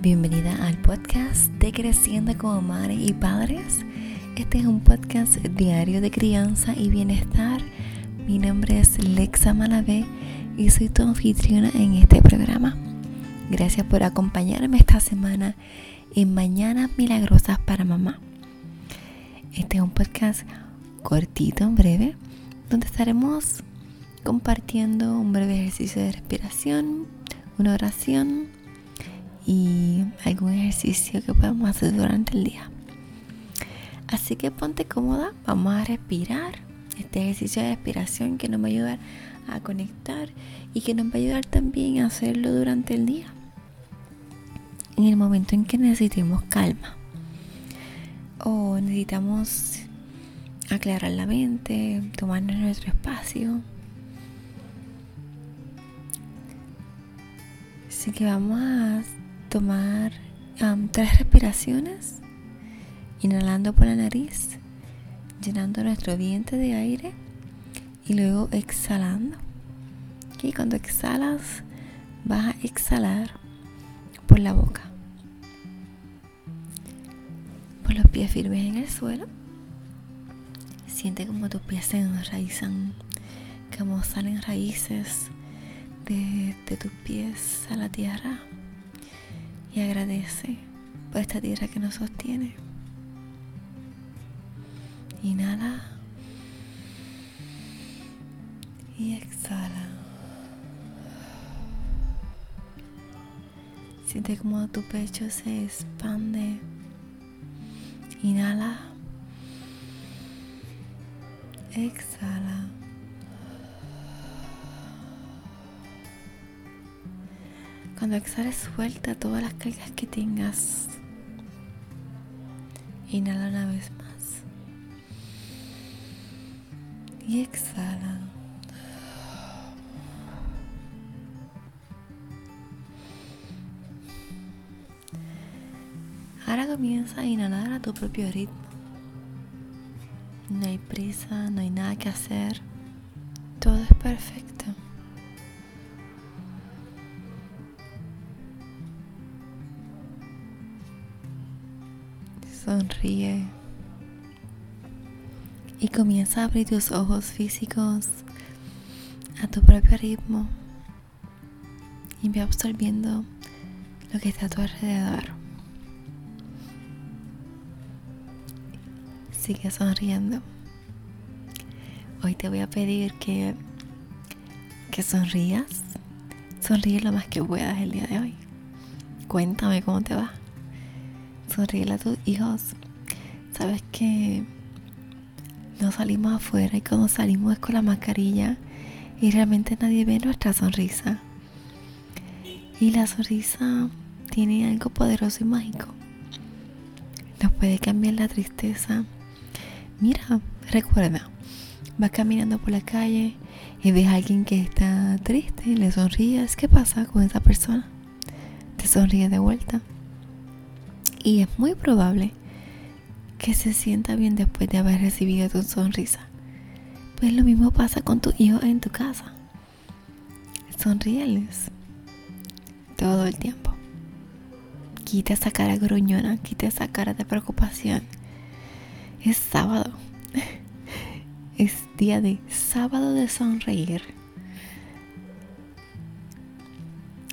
Bienvenida al podcast de Creciendo como Madres y Padres. Este es un podcast diario de crianza y bienestar. Mi nombre es Lexa Malavé y soy tu anfitriona en este programa. Gracias por acompañarme esta semana en Mañanas Milagrosas para Mamá. Este es un podcast cortito, breve, donde estaremos compartiendo un breve ejercicio de respiración, una oración y algún ejercicio que podemos hacer durante el día. Así que ponte cómoda, vamos a respirar. Este ejercicio de respiración que nos va a ayudar a conectar y que nos va a ayudar también a hacerlo durante el día. En el momento en que necesitemos calma o necesitamos aclarar la mente, tomarnos nuestro espacio. Así que vamos a tomar tres respiraciones, inhalando por la nariz, llenando nuestro vientre de aire y luego exhalando. Y cuando exhalas, vas a exhalar por la boca. Por los pies firmes en el suelo. Siente como tus pies se enraizan, como salen raíces de tus pies a la tierra y agradece por esta tierra que nos sostiene. Inhala y exhala. Siente como tu pecho se expande. Inhala. Exhala. Cuando exhales, suelta todas las cargas que tengas. Inhala una vez más. Y exhala. Ahora comienza a inhalar a tu propio ritmo. No hay prisa, no hay nada que hacer. Todo es perfecto. Sonríe. Y comienza a abrir tus ojos físicos a tu propio ritmo. Y ve absorbiendo lo que está a tu alrededor. Sigue sonriendo. Hoy te voy a pedir que, que sonrías. Sonríe lo más que puedas el día de hoy. Cuéntame cómo te va sonríe a tus hijos. Sabes que no salimos afuera y cuando salimos es con la mascarilla y realmente nadie ve nuestra sonrisa. Y la sonrisa tiene algo poderoso y mágico. Nos puede cambiar la tristeza. Mira, recuerda, vas caminando por la calle y ves a alguien que está triste, le sonríes, ¿qué pasa con esa persona? Te sonríe de vuelta y es muy probable que se sienta bien después de haber recibido tu sonrisa. Pues lo mismo pasa con tus hijos en tu casa. Sonríeles todo el tiempo. Quita esa cara gruñona, quita esa cara de preocupación. Es sábado. Es día de sábado de sonreír.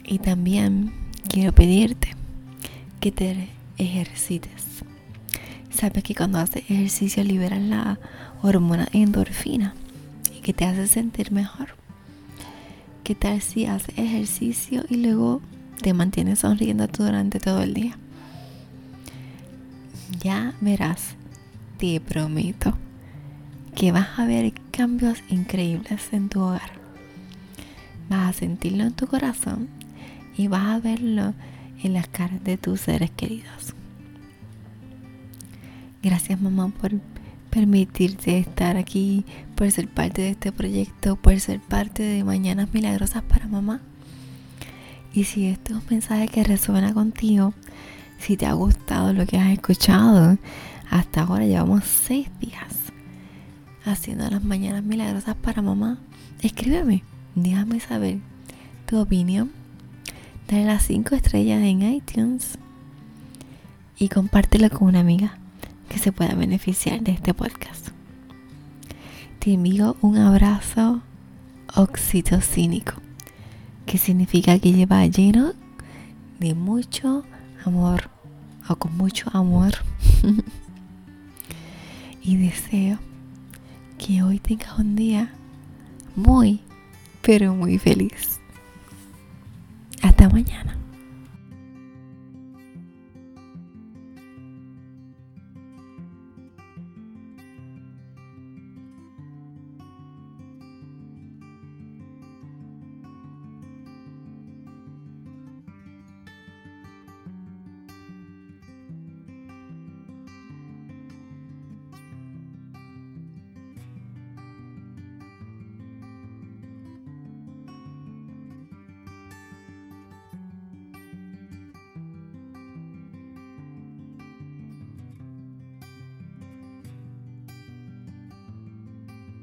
Y también quiero pedirte que te ejercites. Sabes que cuando haces ejercicio liberas la hormona endorfina y que te hace sentir mejor. ¿Qué tal si haces ejercicio y luego te mantienes sonriendo durante todo el día? Ya verás, te prometo que vas a ver cambios increíbles en tu hogar. Vas a sentirlo en tu corazón y vas a verlo en las caras de tus seres queridos. Gracias mamá por permitirte estar aquí, por ser parte de este proyecto, por ser parte de Mañanas Milagrosas para Mamá. Y si este es un mensaje que resuena contigo, si te ha gustado lo que has escuchado, hasta ahora llevamos seis días haciendo las Mañanas Milagrosas para Mamá. Escríbeme, déjame saber tu opinión dale las 5 estrellas en iTunes y compártelo con una amiga que se pueda beneficiar de este podcast. Te envío un abrazo oxitocínico, que significa que lleva lleno de mucho amor o con mucho amor. y deseo que hoy tengas un día muy, pero muy feliz. Mañana.